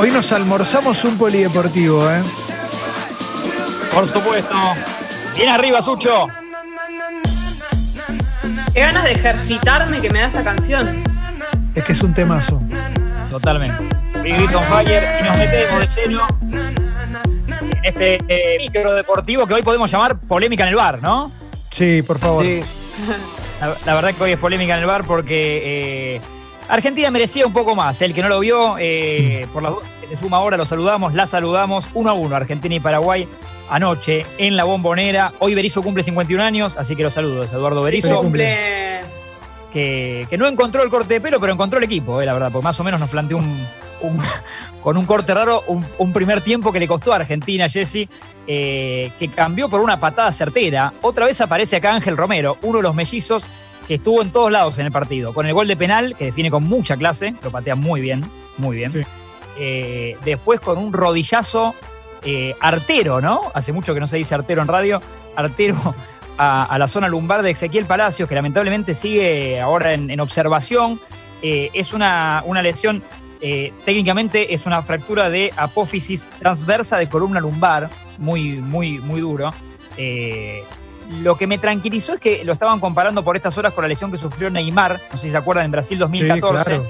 Hoy nos almorzamos un polideportivo, ¿eh? Por supuesto. Bien arriba, Sucho. Qué ganas de ejercitarme que me da esta canción. Es que es un temazo. Totalmente. Big Beats on Fire y nos metemos de lleno en este eh, micro deportivo que hoy podemos llamar polémica en el bar, ¿no? Sí, por favor. Sí. La, la verdad que hoy es polémica en el bar porque eh, Argentina merecía un poco más. El que no lo vio, eh, por las que se suma ahora, lo saludamos, la saludamos. Uno a uno, Argentina y Paraguay anoche en la bombonera. Hoy Berizzo cumple 51 años, así que los saludos, Eduardo Berizzo. Cumple. que, que no encontró el corte de pelo, pero encontró el equipo, eh, la verdad, porque más o menos nos planteó un, un- con un corte raro un, un primer tiempo que le costó a Argentina, Jesse, eh, que cambió por una patada certera. Otra vez aparece acá Ángel Romero, uno de los mellizos que estuvo en todos lados en el partido, con el gol de penal, que define con mucha clase, lo patea muy bien, muy bien. Sí. Eh, después con un rodillazo eh, artero, ¿no? Hace mucho que no se dice artero en radio, artero a, a la zona lumbar de Ezequiel Palacios, que lamentablemente sigue ahora en, en observación. Eh, es una, una lesión, técnicamente es una fractura de apófisis transversa de columna lumbar, muy, muy, muy duro. Lo que me tranquilizó es que lo estaban comparando por estas horas con la lesión que sufrió Neymar, no sé si se acuerdan, en Brasil 2014 claro.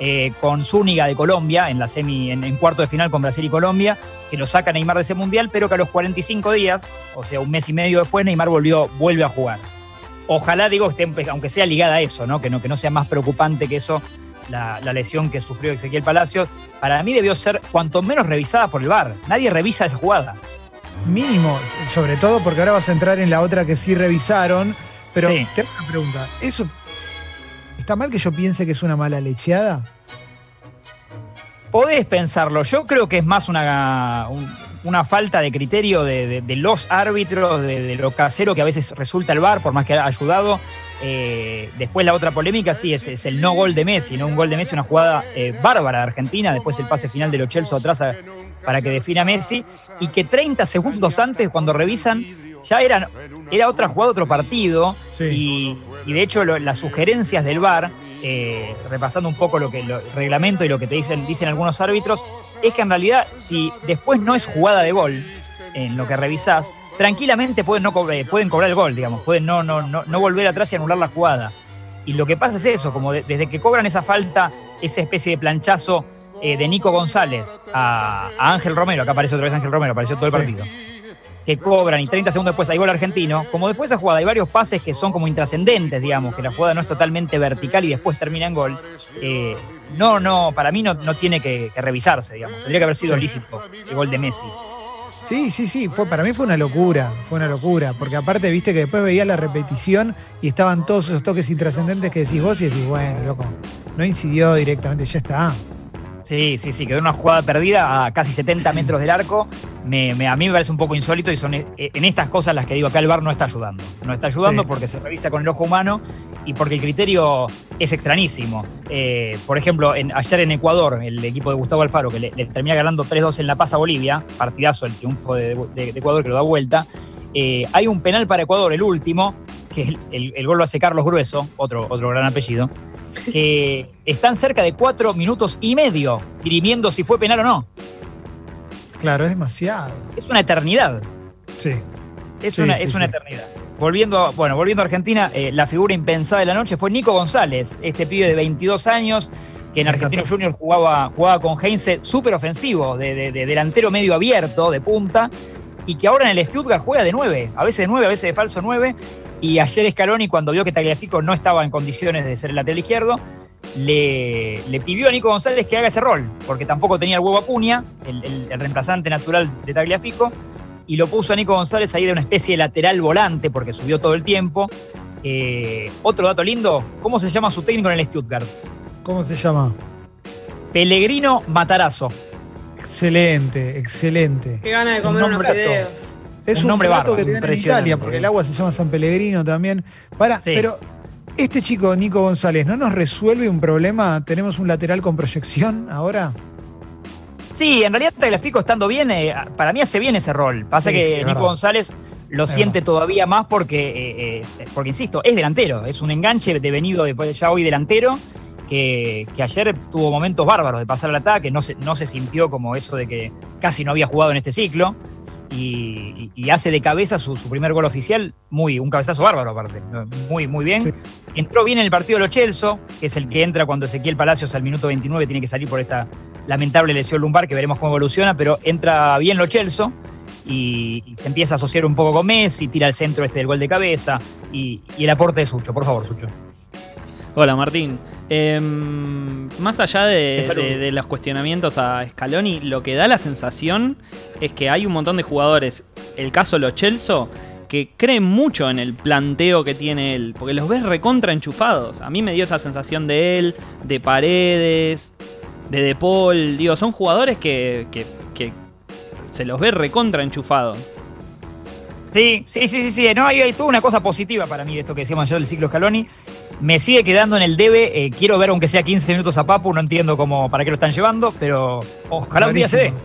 eh, con Zúñiga de Colombia en la semi, en, en cuarto de final con Brasil y Colombia, que lo saca Neymar de ese mundial, pero que a los 45 días, o sea, un mes y medio después, Neymar volvió, vuelve a jugar. Ojalá, digo, esté, aunque sea ligada a eso, ¿no? Que, no, que no sea más preocupante que eso la, la lesión que sufrió Ezequiel Palacios. Para mí debió ser cuanto menos revisada por el VAR. Nadie revisa esa jugada. Mínimo, sobre todo porque ahora vas a entrar en la otra que sí revisaron. Pero Sí. te hago una pregunta. ¿Eso está mal que yo piense que es una mala lecheada? Podés pensarlo. Yo creo que es más una, un- una falta de criterio de, de- de los árbitros, de, de lo casero que a veces resulta el VAR, por más que ha ayudado. Eh, después la otra polémica, sí, es, es el no gol de Messi, ¿no? Un gol de Messi, una jugada eh, bárbara de Argentina, después el pase final de los Chelsea atrás a- para que defina Messi, y que 30 segundos antes, cuando revisan, ya eran, era otra jugada, otro partido, Sí. y, y de hecho lo- las sugerencias del VAR, eh, repasando un poco lo que lo- el reglamento y lo que te dicen, dicen algunos árbitros, es que en realidad si después no es jugada de gol en lo que revisás, tranquilamente pueden, no cobre- pueden cobrar el gol, digamos, pueden no, no, no, no volver atrás y anular la jugada. Y lo que pasa es eso, como de- desde que cobran esa falta, esa especie de planchazo eh, de Nico González a, a Ángel Romero, acá aparece otra vez Ángel Romero, apareció todo el Sí. partido que cobran y 30 segundos después hay gol argentino, como después de esa jugada hay varios pases que son como intrascendentes, digamos, que la jugada no es totalmente vertical y después termina en gol, eh, no, no, para mí no, no tiene que, que revisarse, digamos. Tendría que haber sido lícito el gol de Messi. Sí, sí, sí, fue, para mí fue una locura, fue una locura, porque aparte viste que después veía la repetición y estaban todos esos toques intrascendentes que decís vos y decís, bueno, loco, no incidió directamente, ya está. Sí, sí, sí, quedó una jugada perdida a casi 70 metros del arco. Me, me- a mí me parece un poco insólito y son eh, en estas cosas las que digo acá el VAR no está ayudando. No está ayudando Sí. porque se revisa con el ojo humano y porque el criterio es extrañísimo. Eh, por ejemplo, en- ayer en Ecuador, el equipo de Gustavo Alfaro, que le, le termina ganando 3-2 en La Paz a Bolivia, partidazo el triunfo de, de- de Ecuador que lo da vuelta, eh, hay un penal para Ecuador, el último, que el, el- el gol lo hace Carlos Grueso, otro, otro gran apellido, que están cerca de cuatro minutos y medio dirimiendo si fue penal o no. Claro, es demasiado. Es una eternidad. Sí. Es, Sí, una, sí, es una sí. eternidad. Volviendo, a- bueno, volviendo a Argentina, eh, la figura impensada de la noche fue Nico González, este pibe de 22 años que en encantó. Juniors jugaba, jugaba con Heinze súper ofensivo, de, de- de delantero medio abierto, de punta, y que ahora en el Stuttgart juega de 9, a veces de 9, a veces de falso 9. Y ayer Scaloni, cuando vio que Tagliafico no estaba en condiciones de ser el lateral izquierdo, le, le pidió a Nico González que haga ese rol, porque tampoco tenía el huevo Acuña, el, el- el reemplazante natural de Tagliafico, y lo puso a Nico González ahí de una especie de lateral volante, porque subió todo el tiempo. Eh, otro dato lindo, ¿cómo se llama su técnico en el Stuttgart? ¿Cómo se llama? Pellegrino Matarazo. Excelente, excelente. Qué gana de comer Un unos nombrato. Es Un nombre bárbaro, que te dan en. Italia, porque el agua se llama San Pellegrino también. Para, Sí. pero este chico, Nico González, ¿no nos resuelve un problema? ¿Tenemos un lateral con proyección ahora? Sí, en realidad Tagliafico estando bien, eh, para mí hace bien ese rol. Pasa Sí, que sí, Nico verdad. González lo Es siente verdad. todavía más porque, eh, eh, porque, insisto, es delantero, es un enganche devenido después ya hoy delantero, que, que ayer tuvo momentos bárbaros de pasar al ataque, no se, no se sintió como eso de que casi no había jugado en este ciclo. Y, y hace de cabeza su, su, primer gol oficial, muy, un cabezazo bárbaro aparte, muy, muy bien. Sí. Entró bien en el partido Lo Chelso, que es el que entra cuando Ezequiel Palacios al minuto 29 tiene que salir por esta lamentable lesión lumbar, que veremos cómo evoluciona, pero entra bien Lo Chelso y, y se empieza a asociar un poco con Messi, tira al centro este del gol de cabeza y, y el aporte de Sucho. Por favor, Sucho. Hola Martín. Eh, más allá de, de, de, los cuestionamientos a Scaloni, lo que da la sensación es que hay un montón de jugadores, el caso Lo Chelso, que creen mucho en el planteo que tiene él, porque los ves recontra enchufados. A mí me dio esa sensación de él, de Paredes, de De Paul. Digo, son jugadores que, que, que se los ve recontra enchufados. Sí, sí, sí, sí, sí. No, hay, hay toda una cosa positiva para mí de esto que decíamos ayer del ciclo Scaloni. Me sigue quedando en el debe. Eh, quiero ver aunque sea 15 minutos a Papu. No entiendo cómo, para qué lo están llevando, pero ojalá un día se dé.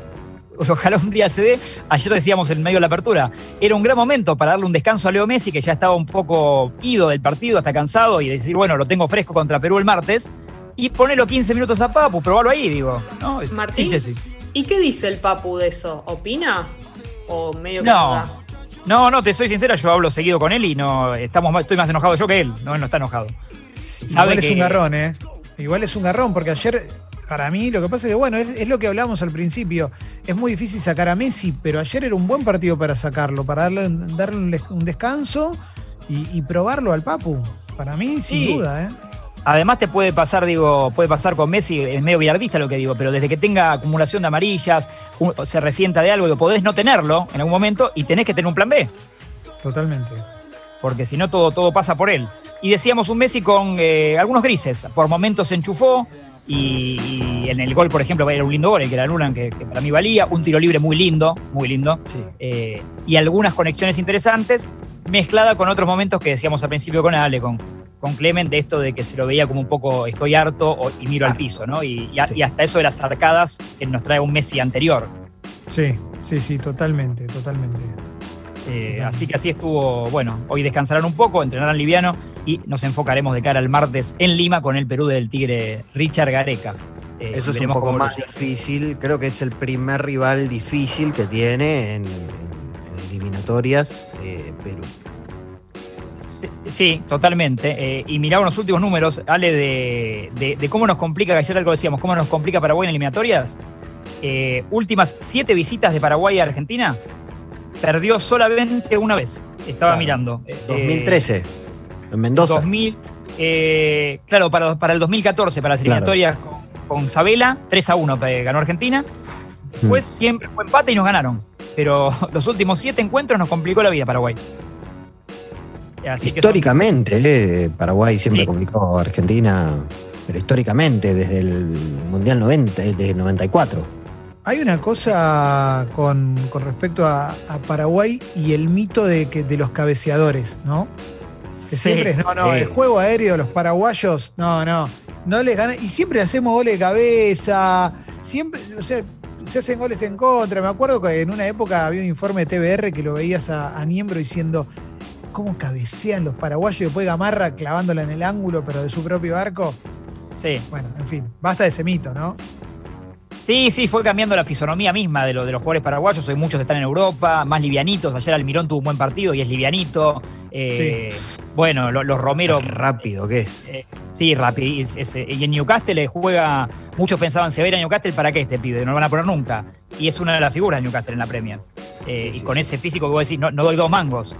Ojalá un día se dé. Ayer decíamos en medio de la apertura. Era un gran momento para darle un descanso a Leo Messi, que ya estaba un poco ido del partido, hasta cansado, y decir, bueno, lo tengo fresco contra Perú el martes. Y ponerlo 15 minutos a Papu, probarlo ahí, digo. ¿no? Martín, sí, ¿y qué dice el Papu de eso? ¿Opina? ¿O medio que no? No, no, te soy sincera, yo hablo seguido con él y no estamos más, estoy más enojado yo que él, no, él no está enojado. Sabe Igual que... es un garrón, ¿eh? Igual es un garrón, porque ayer, para mí, lo que pasa es que, bueno, es, es, lo que hablábamos al principio. Es muy difícil sacar a Messi, pero ayer era un buen partido para sacarlo, para darle, darle un descanso y, y probarlo al Papu. Para mí, sin sí. duda, ¿eh? Además te puede pasar, digo, puede pasar con Messi, es medio billardista lo que digo, pero desde que tenga acumulación de amarillas, un, se resienta de algo, podés no tenerlo en algún momento y tenés que tener un plan B. Totalmente. Porque si no, todo, todo pasa por él. Y decíamos un Messi con eh, algunos grises. Por momentos se enchufó y, y, en el gol, por ejemplo, era un lindo gol, el que era Lunan, que, que para mí valía. Un tiro libre muy lindo, muy lindo. Sí. Eh, y algunas conexiones interesantes, mezclada con otros momentos que decíamos al principio con Ale, con, con Clement de esto de que se lo veía como un poco estoy harto o, y miro ah, al piso, ¿no? Y, y, sí. y, hasta eso de las arcadas que nos trae un Messi anterior. Sí, sí, sí, totalmente, totalmente. Eh, así que así estuvo, bueno, hoy descansarán un poco, entrenarán liviano y nos enfocaremos de cara al martes en Lima con el Perú del Tigre Richard Gareca. Eh, Eso es un poco más difícil, creo que es el primer rival difícil que tiene en, en, en eliminatorias eh, Perú. Sí, totalmente. Eh, y miraba los últimos números, Ale, de, de, de, cómo nos complica, que ayer algo decíamos, cómo nos complica Paraguay en eliminatorias. Eh, últimas siete visitas de Paraguay a Argentina, perdió solamente una vez. Estaba claro. mirando. 2013, eh, en Mendoza. 2000, eh, claro, para, para, el 2014, para las eliminatorias claro. con, con, Sabela, 3 a 1 ganó Argentina. Después mm. siempre fue empate y nos ganaron. Pero los últimos siete encuentros nos complicó la vida Paraguay. Así históricamente, son... eh, Paraguay siempre sí. complicó a Argentina, pero históricamente, desde el Mundial 90, desde el 94. Hay una cosa con, con respecto a, a, Paraguay y el mito de, que, de los cabeceadores, ¿no? Que sí, siempre es, no, no, sí. el juego aéreo de los paraguayos, no, no, no les gana. Y siempre hacemos goles de cabeza, siempre, o sea, se hacen goles en contra. Me acuerdo que en una época había un informe de TBR que lo veías a, a Niembro diciendo, cómo cabecean los paraguayos y después Gamarra clavándola en el ángulo, pero de su propio arco. Sí. Bueno, en fin, basta de ese mito, ¿no? Sí, sí, fue cambiando la fisonomía misma de, lo, de los jugadores paraguayos. Hoy muchos están en Europa, más livianitos. Ayer Almirón tuvo un buen partido y es livianito. Eh, sí. Bueno, los, los Romero. Qué rápido que es. Eh, sí, rápido. Y, es, y, en Newcastle juega. Muchos pensaban, se va a ir a Newcastle, ¿para qué este pibe? No lo van a poner nunca. Y es una de las figuras de Newcastle en la Premier. Eh, sí, y con sí. ese físico que vos decís, no, no doy dos mangos.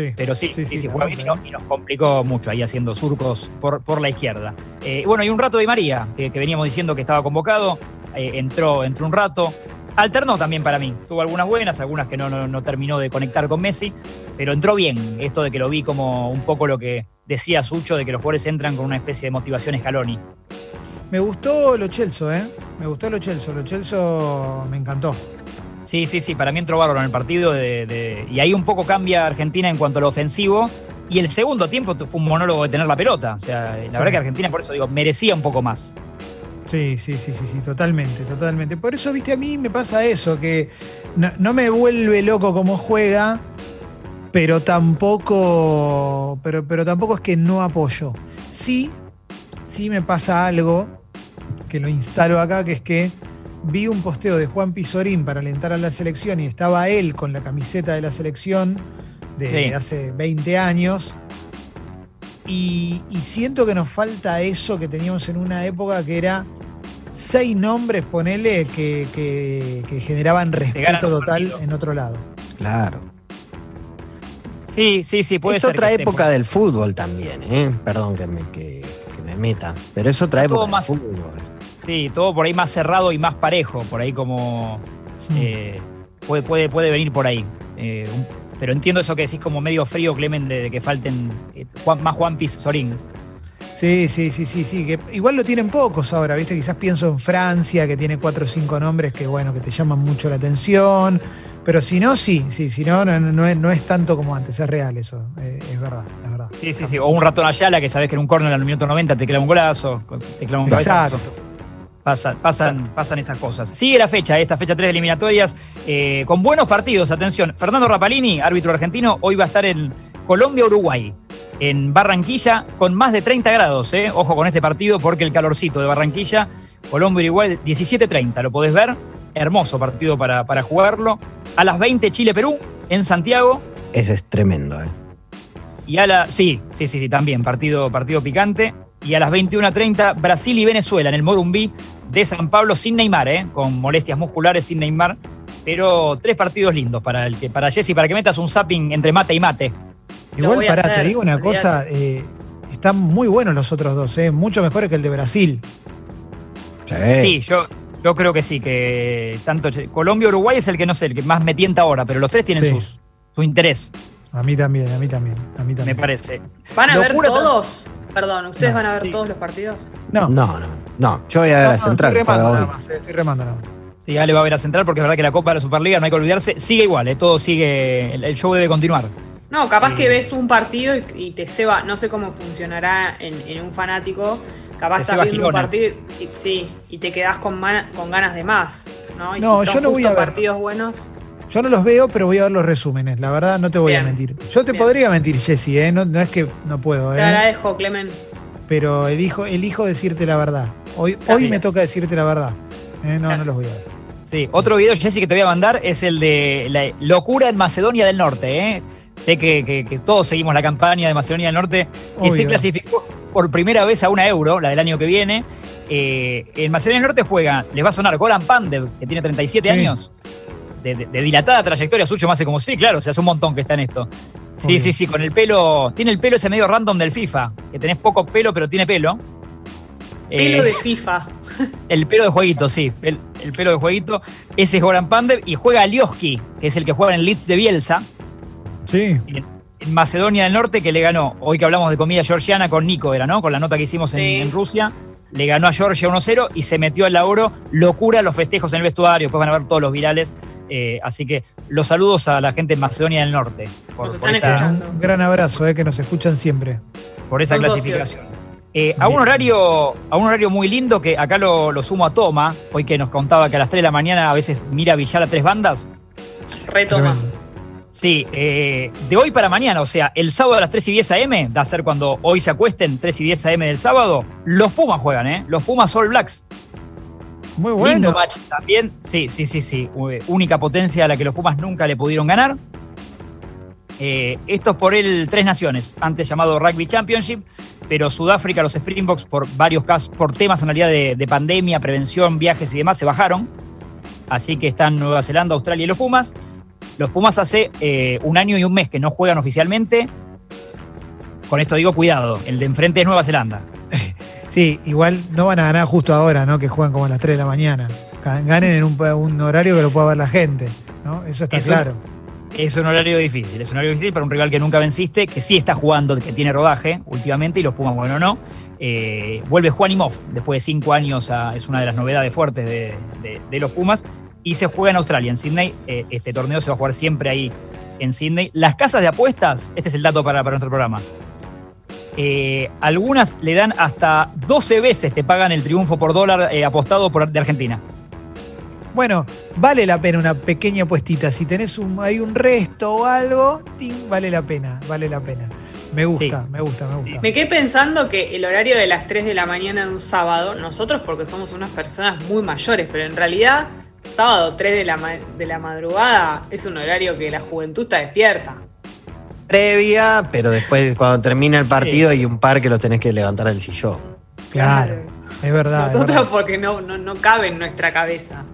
Sí, pero sí, sí, sí, sí fue bien y, no, y, nos complicó mucho ahí haciendo surcos por, por la izquierda. Eh, bueno, y un rato de María, que, que, veníamos diciendo que estaba convocado, eh, entró, entró un rato. Alternó también para mí. Tuvo algunas buenas, algunas que no, no, no, terminó de conectar con Messi, pero entró bien. Esto de que lo vi como un poco lo que decía Sucho, de que los jugadores entran con una especie de motivación Scaloni. Me gustó lo Chelso, ¿eh? Me gustó lo Chelso. Lo Chelso me encantó. Sí, sí, sí, para mí entró bárbaro en el partido de, de, y ahí un poco cambia Argentina en cuanto a lo ofensivo. Y el segundo tiempo fue un monólogo de tener la pelota. O sea, la sí. verdad que Argentina, por eso digo, merecía un poco más. Sí, sí, sí, sí, sí, totalmente, totalmente. Por eso, viste, a mí me pasa eso, que no, no me vuelve loco cómo juega, pero tampoco, pero, pero tampoco es que no apoyo. Sí, sí me pasa algo que lo instalo acá, que es que vi un posteo de Juan Pizorín para alentar a la selección y estaba él con la camiseta de la selección de hace 20 años. Y, siento que nos falta eso que teníamos en una época que era seis nombres, ponele, que, generaban respeto total en otro lado. Claro. Sí, sí, sí, puede es otra época del fútbol también, ¿eh? Perdón que me, que, me meta, pero es otra época del fútbol. Sí, todo por ahí más cerrado y más parejo, por ahí como hmm. eh, puede, puede, puede venir por ahí. Eh, pero entiendo eso que decís como medio frío, Clemen, de, que falten eh, más Juan Piz Sorín. Sí, sí, sí, sí, sí. Que igual lo tienen pocos ahora, ¿viste? Quizás pienso en Francia, que tiene cuatro o cinco nombres que, bueno, que te llaman mucho la atención. Pero si no, sí, sí, si no, no, es, tanto como antes, es real eso, es verdad, es verdad. Sí, sí, sí. O un ratón Ayala que sabes que en un córner al minuto 90 te clava un golazo, te clava un Exacto. Pasan, pasan, pasan esas cosas. Sigue la fecha, esta fecha 3 de eliminatorias, eh, con buenos partidos. Atención, Fernando Rapalini, árbitro argentino, hoy va a estar en Colombia-Uruguay, en Barranquilla, con más de 30 grados. Eh. Ojo con este partido porque el calorcito de Barranquilla, Colombia-Uruguay, 17-30, lo podés ver. Hermoso partido para, para jugarlo. A las 20, Chile-Perú, en Santiago. Ese es tremendo, ¿eh? Y a la. Sí, sí, sí, sí, también, partido, partido picante y a las 21.30 Brasil y Venezuela en el Morumbí de San Pablo sin Neymar, ¿eh? con molestias musculares sin Neymar, pero tres partidos lindos para el que para Jesse para que metas un zapping entre mate y mate. Igual para, te digo una cosa, eh, están muy buenos los otros dos, ¿eh? mucho mejores que el de Brasil. Sí, yo, yo creo que sí, que tanto Colombia Uruguay es el que no sé, el que más me tienta ahora, pero los tres tienen sus, su interés. A mí también, a mí también, a mí también. Me parece. ¿Van a ver todos? Perdón, ¿ustedes van a ver todos los partidos? No. No, no. No, yo voy a ver a Central. Estoy remando, nada más, estoy remando nada más. Sí, ya le va a ver a Central porque es verdad que la Copa de la Superliga, no hay que olvidarse, sigue igual, ¿eh? todo sigue, el, show debe continuar. No, capaz que ves un partido y, te ceba, no sé cómo funcionará en, un fanático, capaz estás viendo un partido y, sí, y te quedás con, con ganas de más, ¿no? Y no, yo no voy a ver. partidos buenos. Yo no los veo, pero voy a ver los resúmenes. La verdad, no te voy a mentir. Yo te podría mentir, Jessy, ¿eh? No, es que no puedo. ¿eh? Te agradezco, Clemen. Pero elijo, elijo decirte la verdad. Hoy, hoy me toca decirte la verdad. ¿eh? No, no los voy a ver. Sí, otro video, Jessy, que te voy a mandar es el de la locura en Macedonia del Norte. ¿eh? Sé que, todos seguimos la campaña de Macedonia del Norte y se clasificó por primera vez a una euro, la del año que viene. Eh, en Macedonia del Norte juega, les va a sonar Goran Pandev, que tiene 37 años de, dilatada trayectoria, Sucho me hace como, sí, claro, se hace un montón que está en esto. Sí, sí, sí, con el pelo, tiene el pelo ese medio random del FIFA, que tenés poco pelo, pero tiene pelo. Pelo eh, de FIFA. El pelo de jueguito, sí, el, pelo de jueguito. Ese es Goran Pandev y juega Alioski, que es el que juega en Leeds de Bielsa. Sí. En, Macedonia del Norte, que le ganó, hoy que hablamos de comida georgiana, con Nico era, ¿no? Con la nota que hicimos en Rusia le ganó a Georgia 1-0 y se metió al oro. Locura los festejos en el vestuario, después van a ver todos los virales. Eh, así que los saludos a la gente de Macedonia del Norte. Un gran abrazo, eh, que nos escuchan siempre. Por esa clasificación. Eh, a, un horario, a un horario muy lindo que acá lo, sumo a Toma, hoy que nos contaba que a las 3 de la mañana a veces mira Villar a tres bandas. Retoma. Sí, eh, de hoy para mañana, o sea, el sábado a las 3 y 10 AM, da a ser cuando hoy se acuesten, 3 y 10 AM del sábado, los Pumas juegan, ¿eh? Los Pumas All Blacks. Muy bueno. Lindo match también. Sí, sí, sí, sí. Única potencia a la que los Pumas nunca le pudieron ganar. Eh, esto es por el Tres Naciones, antes llamado Rugby Championship, pero Sudáfrica, los Springboks, por varios casos, por temas en realidad de, de pandemia, prevención, viajes y demás, se bajaron. Así que están Nueva Zelanda, Australia y los Pumas. Los Pumas hace eh, un año y un mes que no juegan oficialmente. Con esto digo cuidado, el de enfrente es Nueva Zelanda. Sí, igual no van a ganar justo ahora, ¿no? Que juegan como a las 3 de la mañana. Ganen en un, horario que lo pueda ver la gente, ¿no? Eso está claro. Es un horario difícil, es un horario difícil para un rival que nunca venciste, que sí está jugando, que tiene rodaje últimamente, y los Pumas, bueno, no. Eh, vuelve Juan Imov, después de cinco años, es una de las novedades fuertes de los Pumas y se juega en Australia, en Sydney. Eh, este torneo se va a jugar siempre ahí en Sydney. Las casas de apuestas, este es el dato para, nuestro programa. Eh, algunas le dan hasta 12 veces, te pagan el triunfo por dólar apostado por, de Argentina. Bueno, vale la pena una pequeña apuestita. Si tenés un, hay un resto o algo, vale la pena, vale la pena. Me gusta, me gusta, me gusta. Me quedé pensando que el horario de las 3 de la mañana de un sábado, nosotros porque somos unas personas muy mayores, pero en realidad sábado 3 de la, de la madrugada es un horario que la juventud está despierta. Previa, pero después cuando termina el partido hay un par que los tenés que levantar del sillón. Claro, es verdad. Nosotros porque no, no, cabe en nuestra cabeza.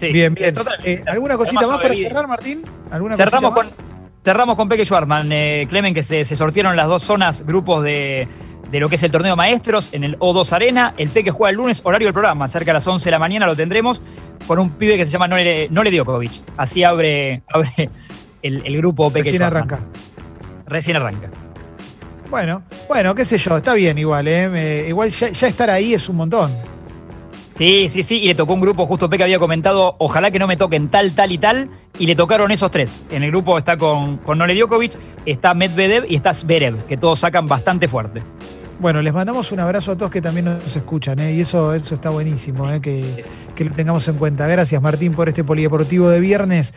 Bien, bien. Eh, ¿Alguna cosita más para cerrar, Martín? ¿Alguna Cerramos con, cerramos con Peque Schwarman, eh, Clemen, que se, se sortieron las dos zonas, grupos de, de lo que es el torneo maestros en el O2 Arena. El Peque juega el lunes, horario del programa, cerca de las 11 de la mañana lo tendremos con un pibe que se llama Nole, Nole Djokovic. Así abre, abre el, grupo Peque Recién arranca. Recién arranca. Bueno, bueno, qué sé yo, está bien igual, ¿eh? igual ya, estar ahí es un montón. Sí, sí, sí, y le tocó un grupo, justo Peque había comentado, ojalá que no me toquen tal, tal y tal, y le tocaron esos tres. En el grupo está con, con Nole Djokovic, está Medvedev y está Zverev, que todos sacan bastante fuerte. Bueno, les mandamos un abrazo a todos que también nos escuchan, ¿eh? y eso, eso está buenísimo, ¿eh? que, que lo tengamos en cuenta. Gracias, Martín, por este polideportivo de viernes.